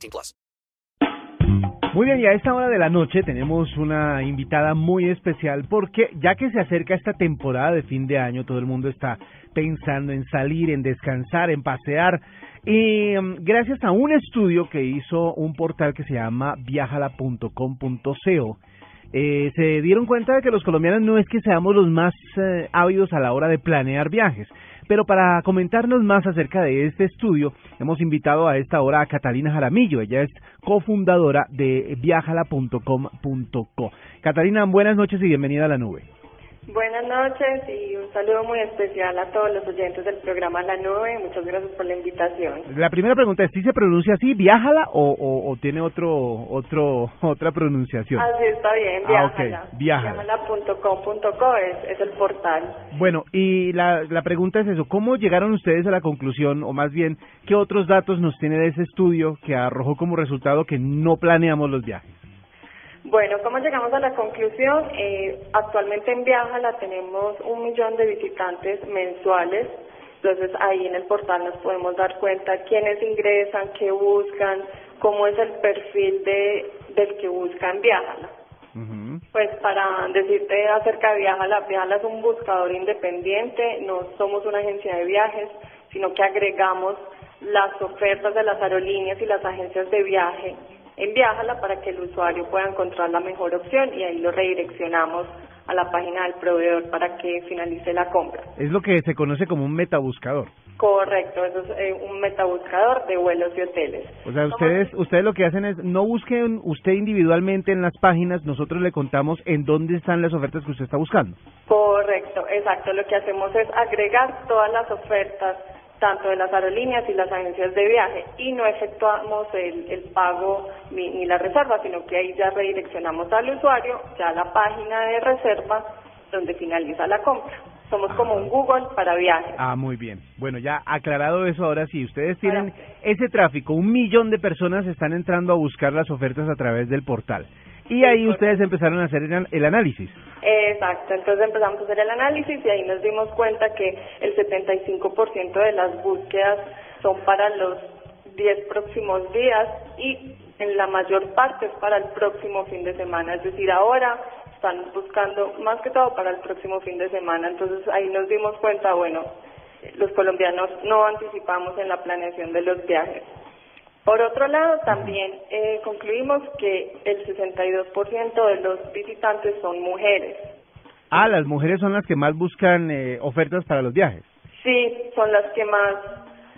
18 plus. Muy bien, y a esta hora de la noche tenemos una invitada muy especial porque ya que se acerca esta temporada de fin de año, todo el mundo está pensando en salir, en descansar, en pasear. Y mm, gracias a un estudio que hizo un portal que se llama viajala.com.co, eh, se dieron cuenta de que los colombianos no es que seamos los más eh, ávidos a la hora de planear viajes. Pero para comentarnos más acerca de este estudio, hemos invitado a esta hora a Catalina Jaramillo. Ella es cofundadora de viajala.com.co. Catalina, buenas noches y bienvenida a la nube. Buenas noches y un saludo muy especial a todos los oyentes del programa La Nube. Muchas gracias por la invitación. La primera pregunta es, ¿sí se pronuncia así, viajala o, o, o tiene otro, otro, otra pronunciación? Así está bien, Ah, ok, viajala. viajala. Viajala.com.co es, es el portal. Bueno, y la, la pregunta es eso, ¿cómo llegaron ustedes a la conclusión, o más bien, qué otros datos nos tiene de ese estudio que arrojó como resultado que no planeamos los viajes? Bueno, ¿cómo llegamos a la conclusión? Eh, actualmente en Viajala tenemos un millón de visitantes mensuales. Entonces ahí en el portal nos podemos dar cuenta quiénes ingresan, qué buscan, cómo es el perfil de, del que busca en Viajala. Pues para decirte acerca de Viajala, Viajala es un buscador independiente, no somos una agencia de viajes, sino que agregamos las ofertas de las aerolíneas y las agencias de viaje en Viajala para que el usuario pueda encontrar la mejor opción y ahí lo redireccionamos a la página del proveedor para que finalice la compra. Es lo que se conoce como un metabuscador. Correcto, eso es eh, un metabuscador de vuelos y hoteles. O sea, ustedes, ustedes lo que hacen es, no busquen usted individualmente en las páginas, nosotros le contamos en dónde están las ofertas que usted está buscando. Correcto, exacto. Lo que hacemos es agregar todas las ofertas, tanto de las aerolíneas y las agencias de viaje, y no efectuamos el, el pago ni, ni la reserva, sino que ahí ya redireccionamos al usuario ya a la página de reserva donde finaliza la compra. Somos como un Google para viajes. Ah, muy bien. Bueno, ya aclarado eso, ahora sí, ustedes tienen ese tráfico, un millón de personas están entrando a buscar las ofertas a través del portal. Y ahí ustedes empezaron a hacer el, el análisis. Exacto, entonces empezamos a hacer el análisis y ahí nos dimos cuenta que el 75% de las búsquedas son para los 10 próximos días y en la mayor parte es para el próximo fin de semana, es decir, ahora están buscando más que todo para el próximo fin de semana, entonces ahí nos dimos cuenta, bueno, los colombianos no anticipamos en la planeación de los viajes. Por otro lado, también eh, concluimos que el 62% de los visitantes son mujeres. Ah, las mujeres son las que más buscan eh, ofertas para los viajes. Sí, son las que más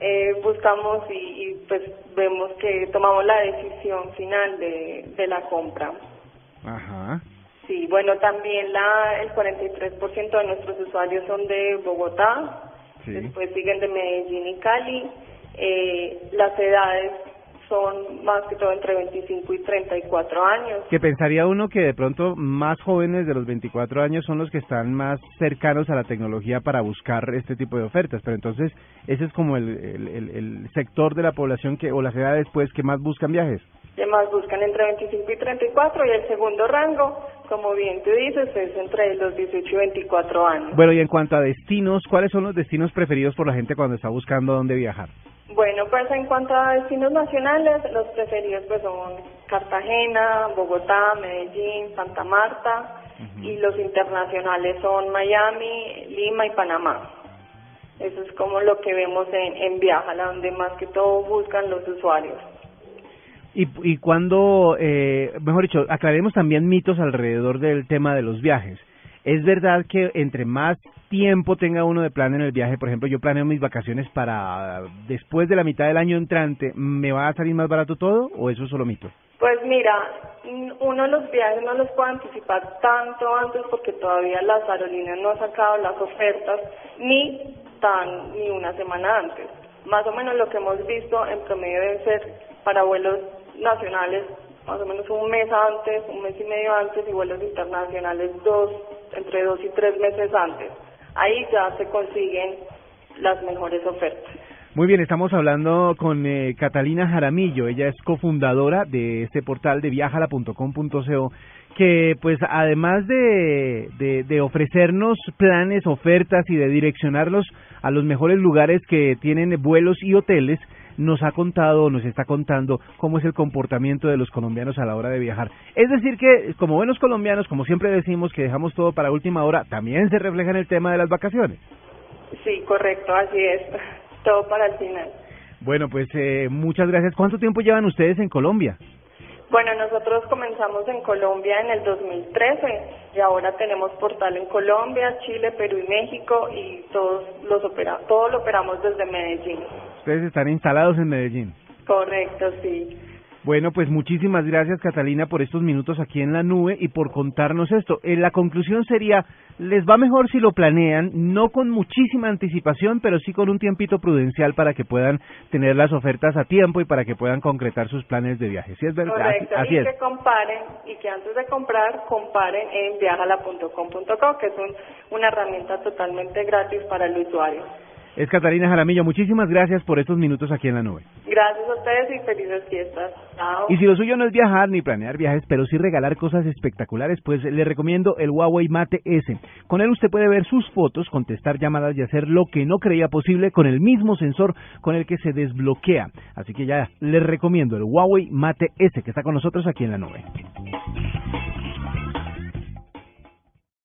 eh, buscamos y, y, pues vemos que tomamos la decisión final de, de la compra. Ajá. Sí, bueno, también la, el 43% de nuestros usuarios son de Bogotá, Sí. después siguen de Medellín y Cali. Eh, las edades son más que todo entre 25 y 34 años. Que pensaría uno que de pronto más jóvenes de los 24 años son los que están más cercanos a la tecnología para buscar este tipo de ofertas, pero entonces ese es como el, el, el- el sector de la población que o las edades pues que más buscan viajes. Además buscan entre 25 y 34 y el segundo rango, como bien tú dices, es entre los 18 y 24 años. Bueno, y en cuanto a destinos, ¿cuáles son los destinos preferidos por la gente cuando está buscando dónde viajar? Bueno, pues en cuanto a destinos nacionales, los preferidos pues son Cartagena, Bogotá, Medellín, Santa Marta y los internacionales son Miami, Lima y Panamá. Eso es como lo que vemos en, en Viajala, donde más que todo buscan los usuarios. Y, y cuando, eh, mejor dicho, aclaremos también mitos alrededor del tema de los viajes. ¿Es verdad que entre más tiempo tenga uno de plan en el viaje, por ejemplo, yo planeo mis vacaciones para después de la mitad del año entrante, ¿me va a salir más barato todo o eso es solo mito? Pues mira, uno los viajes no los puede anticipar tanto antes porque todavía las aerolíneas no han sacado las ofertas ni tan ni una semana antes. Más o menos lo que hemos visto en promedio deben ser para vuelos nacionales más o menos un mes antes, un mes y medio antes y vuelos internacionales dos, entre dos y tres meses antes. Ahí ya se consiguen las mejores ofertas. Muy bien, estamos hablando con eh, Catalina Jaramillo, ella es cofundadora de este portal de viajala.com.co que pues además de, de, de, ofrecernos planes, ofertas y de direccionarlos a los mejores lugares que tienen vuelos y hoteles, nos ha contado, nos está contando cómo es el comportamiento de los colombianos a la hora de viajar. Es decir que como buenos colombianos, como siempre decimos que dejamos todo para última hora, también se refleja en el tema de las vacaciones. Sí, correcto, así es. Todo para el final. Bueno, pues eh, muchas gracias. ¿Cuánto tiempo llevan ustedes en Colombia? Bueno, nosotros comenzamos en Colombia en el 2013 y ahora tenemos portal en Colombia, Chile, Perú y México y todos los opera todo lo operamos desde Medellín. Ustedes están instalados en Medellín. Correcto, sí. Bueno, pues muchísimas gracias Catalina por estos minutos aquí en la nube y por contarnos esto. Eh, la conclusión sería, les va mejor si lo planean, no con muchísima anticipación, pero sí con un tiempito prudencial para que puedan tener las ofertas a tiempo y para que puedan concretar sus planes de viaje. ¿Sí es verdad? Correcto, así, y es. que comparen y que antes de comprar, comparen en viajala.com.co, que es un, una herramienta totalmente gratis para el usuario. Es Catalina Jaramillo. Muchísimas gracias por estos minutos aquí en la nube. Gracias a ustedes y felices fiestas. Chao. Y si lo suyo no es viajar ni planear viajes, pero sí regalar cosas espectaculares, pues le recomiendo el Huawei Mate S. Con él usted puede ver sus fotos, contestar llamadas y hacer lo que no creía posible con el mismo sensor con el que se desbloquea. Así que ya le recomiendo el Huawei Mate S que está con nosotros aquí en la nube.